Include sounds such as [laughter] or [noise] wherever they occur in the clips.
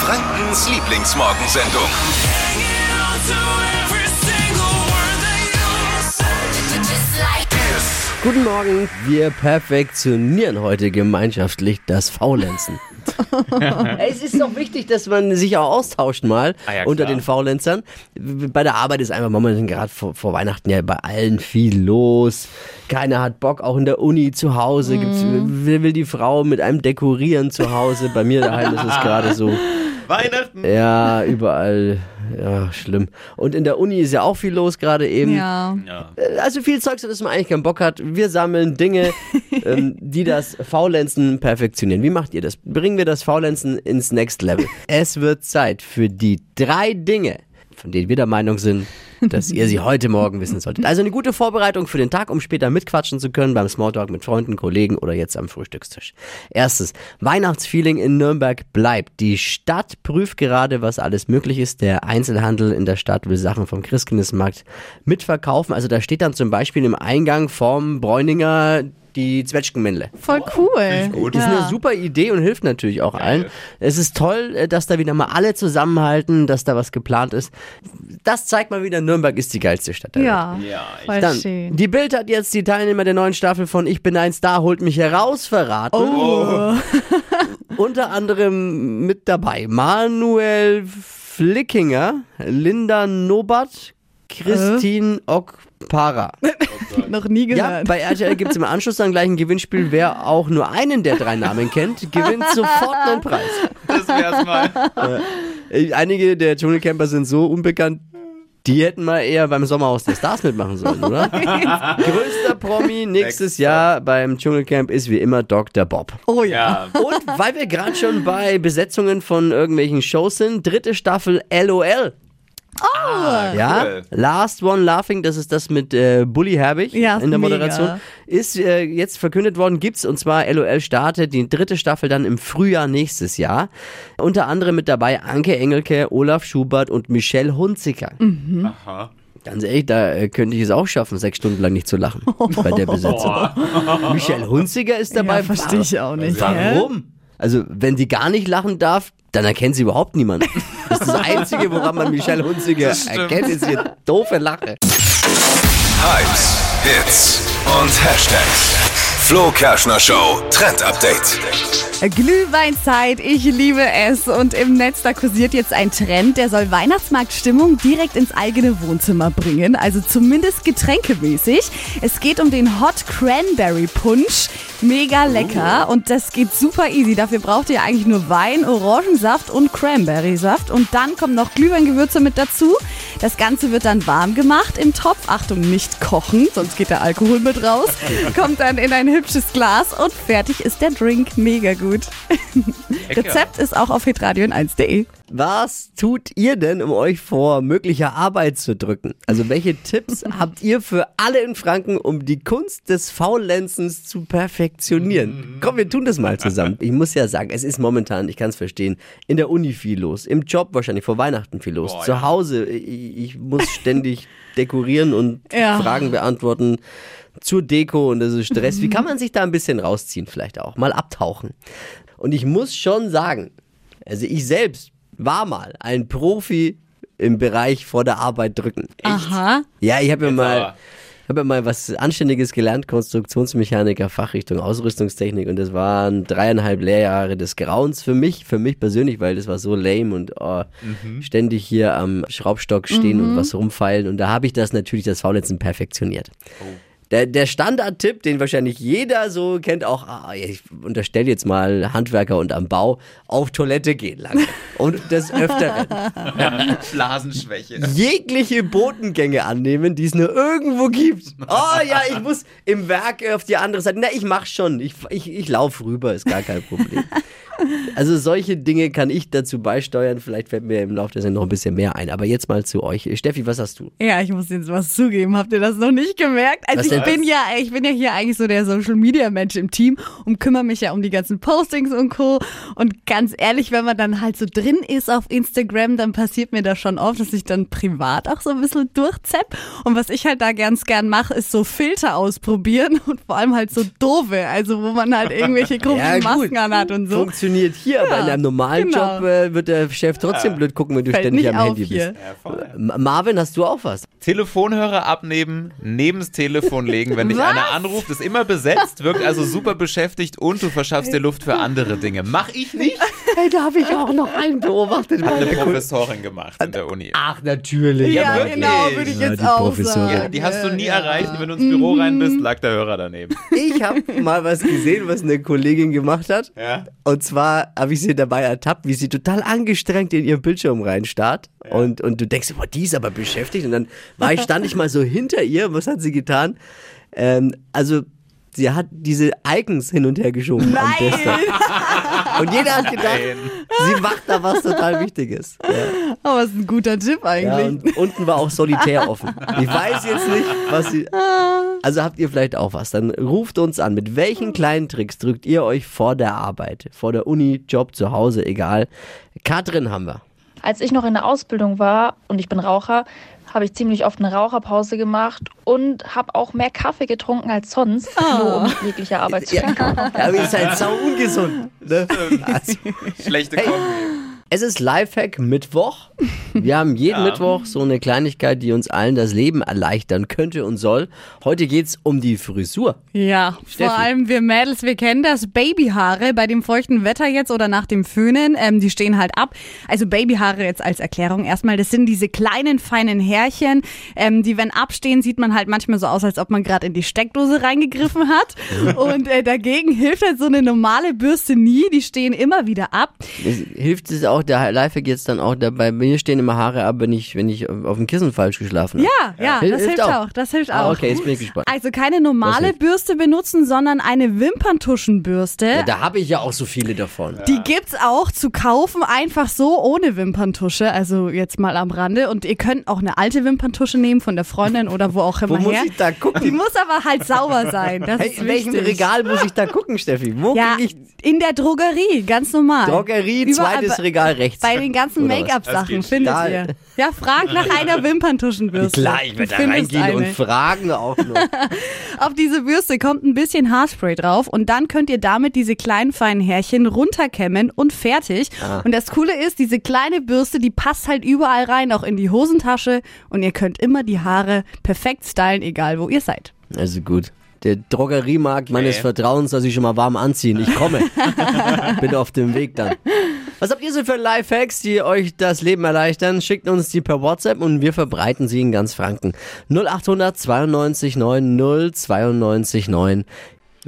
Frankens Lieblingsmorgensendung. Guten Morgen. Wir perfektionieren heute gemeinschaftlich das Faulenzen. [laughs] es ist doch wichtig, dass man sich auch austauscht mal Ah ja, unter den Faulenzern. Bei der Arbeit ist einfach momentan gerade vor, vor Weihnachten ja bei allen viel los. Keiner hat Bock, auch in der Uni zu Hause. Gibt's, will, will die Frau mit einem dekorieren zu Hause. Bei mir daheim ist es gerade so. [laughs] Weihnachten. Ja, überall. Ja, schlimm. Und in der Uni ist ja auch viel los gerade eben. Ja. Ja. Also viel Zeugs, dass man eigentlich keinen Bock hat. Wir sammeln Dinge, [laughs] ähm, die das Faulenzen perfektionieren. Wie macht ihr das? Bringen wir das Faulenzen ins Next Level. Es wird Zeit für die drei Dinge, von denen wir der Meinung sind, dass ihr sie heute Morgen wissen solltet. Also eine gute Vorbereitung für den Tag, um später mitquatschen zu können beim Smalltalk mit Freunden, Kollegen oder jetzt am Frühstückstisch. Erstes, Weihnachtsfeeling in Nürnberg bleibt. Die Stadt prüft gerade, was alles möglich ist. Der Einzelhandel in der Stadt will Sachen vom Christkindlesmarkt mitverkaufen. Also da steht dann zum Beispiel im Eingang vom Bräuninger die Zwetschgenmännle. Voll cool. gut. Das ist Ja. eine super Idee und hilft natürlich auch allen. Es ist toll, äh, dass da wieder mal alle zusammenhalten, dass da was geplant ist. Das zeigt mal wieder, Nürnberg ist die geilste Stadt der Welt. Ja, Ja, ich- voll Dann, schön. die Bild hat jetzt die Teilnehmer der neuen Staffel von Ich bin ein Star, holt mich heraus verraten. Oh. [laughs] Unter anderem mit dabei Manuel Flickinger, Linda Nobat, Christine Okpara. [laughs] [laughs] Noch nie Ja, gehört. bei RTL gibt es im Anschluss dann gleich ein Gewinnspiel. Wer auch nur einen der drei Namen kennt, gewinnt sofort einen Preis. Das wär's mal. Äh, Einige der Dschungelcamper sind so unbekannt, die hätten mal eher beim Sommerhaus der Stars mitmachen sollen, oder? [laughs] Größter Promi nächstes Jahr beim Dschungelcamp ist wie immer Dr. Bob. oh ja. Ja. Und weil wir gerade schon bei Besetzungen von irgendwelchen Shows sind, dritte Staffel LOL. Ah, Ja, cool. Last One Laughing, das ist das mit äh, Bully Herbig Ja, ist in der mega. Moderation. Ist äh, jetzt verkündet worden, gibt's und zwar LOL startet die dritte Staffel dann im Frühjahr nächstes Jahr. Unter anderem mit dabei Anke Engelke, Olaf Schubert und Michelle Hunziker. Aha. Ganz ehrlich, da äh, könnte ich es auch schaffen, sechs Stunden lang nicht zu lachen bei der [laughs] Besetzung. Michelle Hunziker ist dabei. Ja, verstehe ich auch nicht. Warum? Also, wenn die gar nicht lachen darf, dann erkennt sie überhaupt niemanden. [laughs] Das ist das Einzige, woran man Michelle Hunziker erkennt, ist ihre doofe Lache. Hypes, Hits und Hashtags. Flo Kerschner Show Trend Update. Glühweinzeit, ich liebe es. Und im Netz, da kursiert jetzt ein Trend, der soll Weihnachtsmarktstimmung direkt ins eigene Wohnzimmer bringen. Also zumindest getränkemäßig. Es geht um den Hot Cranberry Punch. Mega lecker. Und das geht super easy. Dafür braucht ihr eigentlich nur Wein, Orangensaft und Cranberry-Saft. Und dann kommen noch Glühweingewürze mit dazu. Das Ganze wird dann warm gemacht im Topf. Achtung, nicht kochen, sonst geht der Alkohol mit raus. [laughs] Kommt dann in ein hübsches Glas und fertig ist der Drink. Mega gut. Rezept ist auch auf hitradion1.de. Was tut ihr denn, um euch vor möglicher Arbeit zu drücken? Also, welche Tipps [laughs] habt ihr für alle in Franken, um die Kunst des Faulenzens zu perfektionieren? Komm, wir tun das mal zusammen. Ich muss ja sagen, es ist momentan, ich kann es verstehen, in der Uni viel los, im Job wahrscheinlich vor Weihnachten viel los, Boah, zu. Hause, ich, ich muss ständig [laughs] dekorieren und Ja. Fragen beantworten zur Deko und das ist Stress. Wie kann man sich da ein bisschen rausziehen, vielleicht auch? Mal abtauchen. Und ich muss schon sagen, also ich selbst war mal ein Profi im Bereich vor der Arbeit drücken. Aha. Ja, ich habe ja mal, habe ja mal was Anständiges gelernt, Konstruktionsmechaniker, Fachrichtung Ausrüstungstechnik und das waren dreieinhalb Lehrjahre des Grauens für mich, für mich persönlich, weil das war so lame und oh, ständig hier am Schraubstock stehen und was rumfeilen und da habe ich das natürlich, das Faulenzen perfektioniert. Der, der Standardtipp, den wahrscheinlich jeder so kennt, auch, ah, ich unterstelle jetzt mal Handwerker und am Bau, auf Toilette gehen lange. Und des Öfteren Blasenschwäche. jegliche Botengänge annehmen, die es nur irgendwo gibt. Oh ja, ich muss im Werk auf die andere Seite. Na, ich mach schon. Ich, ich, ich laufe rüber, ist gar kein Problem. Also solche Dinge kann ich dazu beisteuern. Vielleicht fällt mir im Laufe der Sendung noch ein bisschen mehr ein. Aber jetzt mal zu euch. Steffi, was hast du? Ja, ich muss jetzt was zugeben. Habt ihr das noch nicht gemerkt? Also Was ich bin ja, ich bin ja hier eigentlich so der Social Media Mensch im Team und kümmere mich ja um die ganzen Postings und Co. Und ganz ehrlich, wenn man dann halt so drin ist auf Instagram, dann passiert mir das schon oft, dass ich dann privat auch so ein bisschen durchzepp. Und was ich halt da ganz gern mache, ist so Filter ausprobieren [laughs] und vor allem halt so doofe, also wo man halt irgendwelche [laughs] komischen Masken anhat und so. Funktioniert funktioniert hier, aber in einem normalen genau. Job äh, wird der Chef trotzdem blöd gucken, wenn du Fällt ständig am Handy hier. bist. Ma- Marvin, hast du auch was? Telefonhörer abnehmen, neben's Telefon legen, wenn dich einer anruft, ist immer besetzt, wirkt also super beschäftigt und du verschaffst dir Luft für andere Dinge. Mach ich nicht, Hey, da habe ich auch noch einen beobachtet. hat eine Professorin gemacht in der Uni. Ach, natürlich. Ja, wirklich. genau, würde ich Ja, jetzt auch Professorin. sagen. Ja, die hast du nie Ja. erreicht. Wenn du ins Büro rein bist, lag der Hörer daneben. Ich habe mal was gesehen, was eine Kollegin gemacht hat. Ja. Und zwar habe ich sie dabei ertappt, wie sie total angestrengt in ihren Bildschirm reinstarrt. Und, und du denkst, boah, die ist aber beschäftigt. Und dann war ich, stand ich mal so hinter ihr. Was hat sie getan? Ähm, also, sie hat diese Icons hin und her geschoben am Desktop. [laughs] Und jeder hat gedacht, sie macht da was total Wichtiges. Ja. Aber ist ein guter Tipp Ja, eigentlich. und unten war auch Solitär offen. Ich weiß jetzt nicht, was sie. Also habt ihr vielleicht auch was? Dann ruft uns an. Mit welchen kleinen Tricks drückt ihr euch vor der Arbeit? Vor der Uni, Job, zu Hause, egal. Katrin haben wir. Als ich noch in der Ausbildung war und ich bin Raucher, habe ich ziemlich oft eine Raucherpause gemacht und habe auch mehr Kaffee getrunken als sonst, nur um jegliche Arbeit zu Ja, aber ihr seid sau ungesund. Ne? Also, Schlechte Hey. Es ist Lifehack Mittwoch. Wir haben jeden [laughs] Mittwoch so eine Kleinigkeit, die uns allen das Leben erleichtern könnte und soll. Heute geht's um die Frisur. Ja, Steffi. vor allem wir Mädels, wir kennen das. Babyhaare bei dem feuchten Wetter jetzt oder nach dem Föhnen, ähm, die stehen halt ab. Also Babyhaare jetzt als Erklärung erstmal, das sind diese kleinen, feinen Härchen, ähm, die wenn abstehen, sieht man halt manchmal so aus, als ob man gerade in die Steckdose reingegriffen hat. [laughs] Und äh, dagegen hilft halt so eine normale Bürste nie, die stehen immer wieder ab. Es hilft es auch, der Lifehack jetzt dann auch dabei, mir stehen immer Haare ab, wenn ich, wenn ich auf dem Kissen falsch geschlafen habe. Ja, ja, Hil- das hilft auch. Das hilft Ah, auch. okay, jetzt bin ich gespannt. Also keine normale. Bürste benutzen, sondern eine Wimperntuschenbürste. Ja, da habe ich ja auch so viele davon. Die gibt's auch zu kaufen, einfach so ohne Wimperntusche. Also jetzt mal am Rande. Und ihr könnt auch eine alte Wimperntusche nehmen von der Freundin oder wo auch [laughs] Wo immer muss her. ich da Die gucken? muss aber halt sauber sein. Das Hey, ist in welchem. Regal muss ich da gucken, Steffi? Wo Ja, ich in der Drogerie, ganz normal. Drogerie, Überall zweites bei- Regal rechts? Bei den ganzen? Make-up-Sachen findet da. ihr. Ja, fragt nach einer Wimperntuschenbürste. Klar, ich werde da reingehen und eine. fragen auch noch. [laughs] Auf diese Bürste kommt ein bisschen Haarspray drauf und dann könnt ihr damit diese kleinen feinen Härchen runterkämmen und fertig. Ah. Und das Coole ist, diese kleine Bürste, die passt halt überall rein, auch in die Hosentasche und ihr könnt immer die Haare perfekt stylen, egal wo ihr seid. Also gut. Der Drogeriemarkt meines Vertrauens soll sich schon mal warm anziehen. Ich komme. [laughs] Bin auf dem Weg dann. Was habt ihr so für Lifehacks, die euch das Leben erleichtern? Schickt uns die per WhatsApp und wir verbreiten sie in ganz Franken. 0800 92 9 092 9.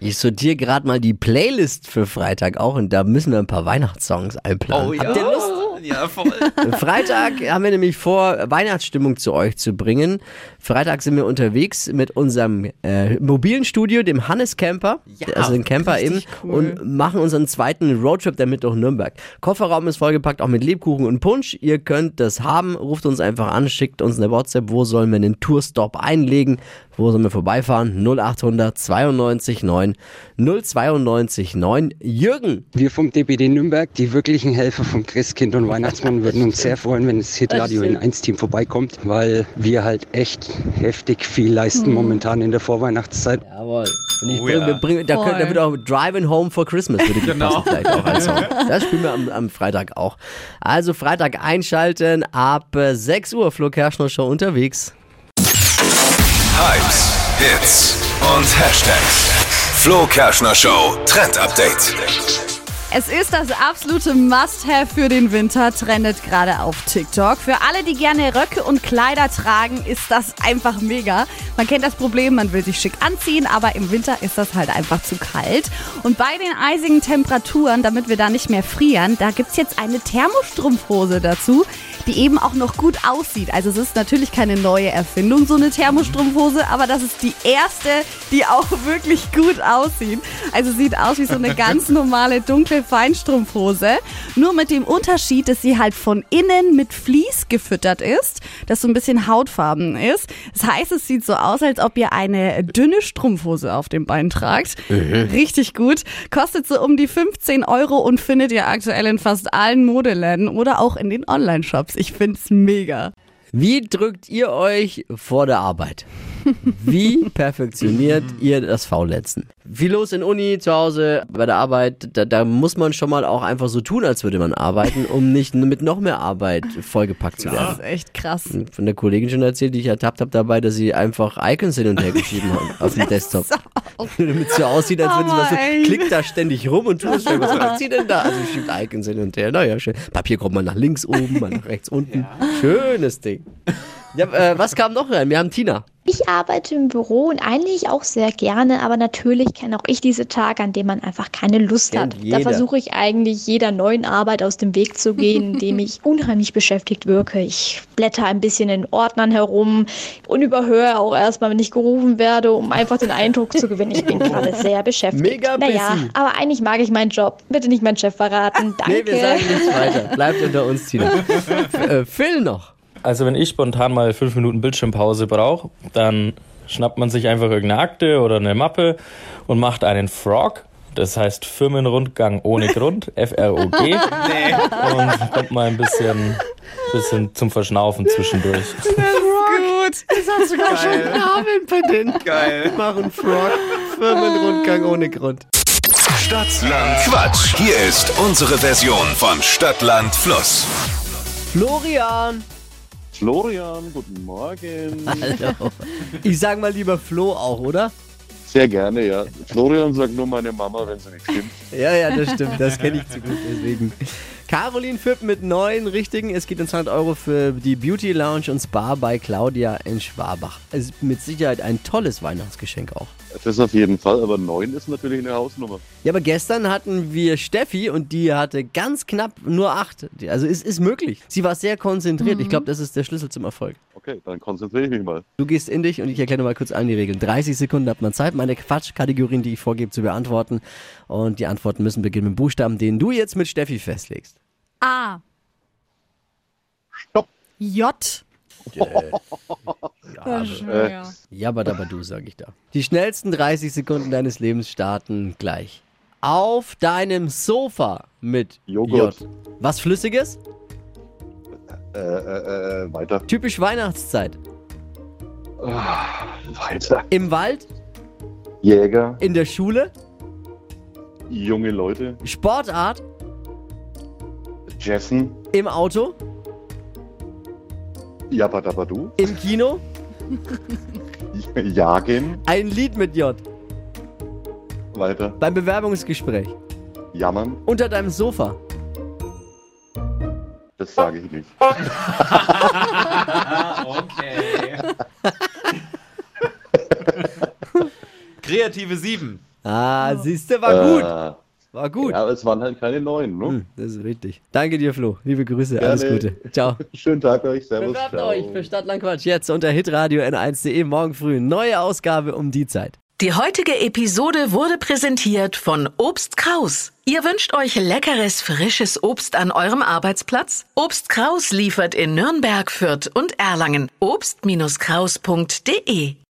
Ich sortiere gerade mal die Playlist für Freitag auch und da müssen wir ein paar Weihnachtssongs einplanen. Habt ihr Lust? Ja, voll. [laughs] Freitag haben wir nämlich vor, Weihnachtsstimmung zu euch zu bringen. Freitag sind wir unterwegs mit unserem äh, mobilen Studio, dem Hannes Camper, Ja, also den Camper eben, cool. und machen unseren zweiten Roadtrip damit durch Nürnberg. Kofferraum ist vollgepackt, auch mit Lebkuchen und Punsch. Ihr könnt das haben, ruft uns einfach an, schickt uns eine WhatsApp, wo sollen wir einen Tourstop einlegen, wo sollen wir vorbeifahren? 0800 92 9 092 9. Jürgen, Wir vom DPD Nürnberg, die wirklichen Helfer vom Christkind und Weihnachtsmann, würden uns sehr freuen, wenn das Hitradio in 1 Team vorbeikommt, weil wir halt echt heftig viel leisten momentan in der Vorweihnachtszeit. Jawohl. Und ich Oh bring, ja. wir bringen, da, könnt, da wird auch Driving Home for Christmas würde Genau. vielleicht auch als [laughs] Song. Das spielen wir am, am Freitag auch. Also Freitag einschalten ab äh, 6 Uhr Flo Kerschner Show unterwegs. Hypes, Hits und Hashtags. Flo Kerschner Show Trend Update. Es ist das absolute Must-Have für den Winter, trendet gerade auf TikTok. Für alle, die gerne Röcke und Kleider tragen, ist das einfach mega. Man kennt das Problem, man will sich schick anziehen, aber im Winter ist das halt einfach zu kalt. Und bei den eisigen Temperaturen, damit wir da nicht mehr frieren, da gibt's jetzt eine Thermostrumpfhose dazu, die eben auch noch gut aussieht. Also es ist natürlich keine neue Erfindung, so eine Thermostrumpfhose, aber das ist die erste, die auch [laughs] wirklich gut aussieht. Also sieht aus wie so eine ganz [laughs] normale dunkle Feinstrumpfhose. Nur mit dem Unterschied, dass sie halt von innen mit Vlies gefüttert ist, das so ein bisschen hautfarben ist. Das heißt, es sieht so aus, als ob ihr eine dünne Strumpfhose auf dem Bein tragt. Richtig gut. Kostet so um die 15 Euro und findet ihr aktuell in fast allen Modeläden oder auch in den Online-Shops. Ich find's mega. Wie drückt ihr euch vor der Arbeit? Wie perfektioniert ihr das Faulenzen? Viel los in Uni, zu Hause, bei der Arbeit. Da, da muss man schon mal auch einfach so tun, als würde man arbeiten, um nicht mit noch mehr Arbeit vollgepackt zu Das werden. ist echt krass. Von der Kollegin schon erzählt, die ich ertappt habe dabei, dass sie einfach Icons hin und her geschrieben hat auf dem [laughs] Desktop. [laughs] Damit es so aussieht, als würde sie was ey. klickt da ständig rum und tut es schon. Was [laughs] macht sie denn da? Also schiebt Icons hin und her. Naja, schön. Papier kommt mal nach links oben, mal nach rechts unten. Schönes Ding. Ja, äh, was kam noch rein? Wir haben Tina. Ich arbeite im Büro und eigentlich auch sehr gerne, aber natürlich kenne auch ich diese Tage, an denen man einfach keine Lust hat. Da versuche ich eigentlich jeder neuen Arbeit aus dem Weg zu gehen, [laughs] indem ich unheimlich beschäftigt wirke. Ich blätter ein bisschen in Ordnern herum und überhöre auch erstmal, wenn ich gerufen werde, um einfach den Eindruck zu gewinnen, ich bin gerade [laughs] sehr beschäftigt. Mega naja, busy. aber eigentlich mag ich meinen Job. Bitte nicht meinen Chef verraten. Danke. Nee, wir sagen nichts weiter. Bleibt unter uns, Tina. [laughs] Äh, Phil noch. Also wenn ich spontan mal fünf Minuten Bildschirmpause brauche, dann schnappt man sich einfach irgendeine Akte oder eine Mappe und macht einen Frog. Das heißt Firmenrundgang ohne Grund, [laughs] F-R-O-G. Und kommt mal ein bisschen, bisschen zum Verschnaufen zwischendurch. [laughs] Gut. Das hat sogar schon einen Namen bei denen. Geil. Machen Frog. Firmenrundgang ohne Grund. Stadtland Quatsch. Hier ist unsere Version von Stadtland Fluss. Florian. Florian, guten Morgen. [laughs] Hallo. Ich sag mal lieber Flo auch, oder? Sehr gerne, ja. Florian sagt nur meine Mama, wenn sie nicht stimmt. Ja, ja, das stimmt. Das kenne ich zu gut, deswegen. Caroline Fipp mit neun richtigen. Es geht um 200 Euro für die Beauty Lounge und Spa bei Claudia in Schwabach. Es ist mit Sicherheit ein tolles Weihnachtsgeschenk auch. Das auf jeden Fall, aber neun ist natürlich eine Hausnummer. Ja, aber gestern hatten wir Steffi und die hatte ganz knapp nur acht. Also es ist möglich. Sie war sehr konzentriert. Ich glaube, das ist der Schlüssel zum Erfolg. Okay, dann konzentriere ich mich mal. Du gehst in dich und ich erkläre mal kurz an die Regeln. 30 Sekunden hat man Zeit, meine Quatschkategorien, die ich vorgebe, zu beantworten. Und die Antworten müssen beginnen mit Buchstaben, den du jetzt mit Steffi festlegst. A. Stopp. J. Ja, Äh, Jabadabadu, sag ich da. Die schnellsten 30 Sekunden deines Lebens starten gleich. Auf deinem Sofa mit Joghurt. J. Was Flüssiges? äh, äh, äh, weiter. Typisch Weihnachtszeit. Ah, weiter. Im Wald? Jäger, In der Schule? junge Leute, Sportart? Jessen, Im Auto? Yabadabadu, Im Kino? Jagen, Ein Lied mit J. weiter. Beim Bewerbungsgespräch? Jammern, Unter deinem Sofa? das sage ich nicht. [laughs] Okay. Kreative 7. Ah, siehste, war gut. War gut. Ja, aber es waren halt keine neun, ne? Hm, das ist richtig. Danke dir, Flo. Liebe Grüße. Alles Gerne. Gute. Ciao. [laughs] Schönen Tag euch, servus. Bewerbt ciao. euch für Stadtland Quatsch jetzt unter hitradio n1.de morgen früh. Neue Ausgabe um die Zeit. Die heutige Episode wurde präsentiert von Obst Kraus. Ihr wünscht euch leckeres, frisches Obst an eurem Arbeitsplatz? Obst Kraus liefert in Nürnberg, Fürth und Erlangen. Obst-Kraus.de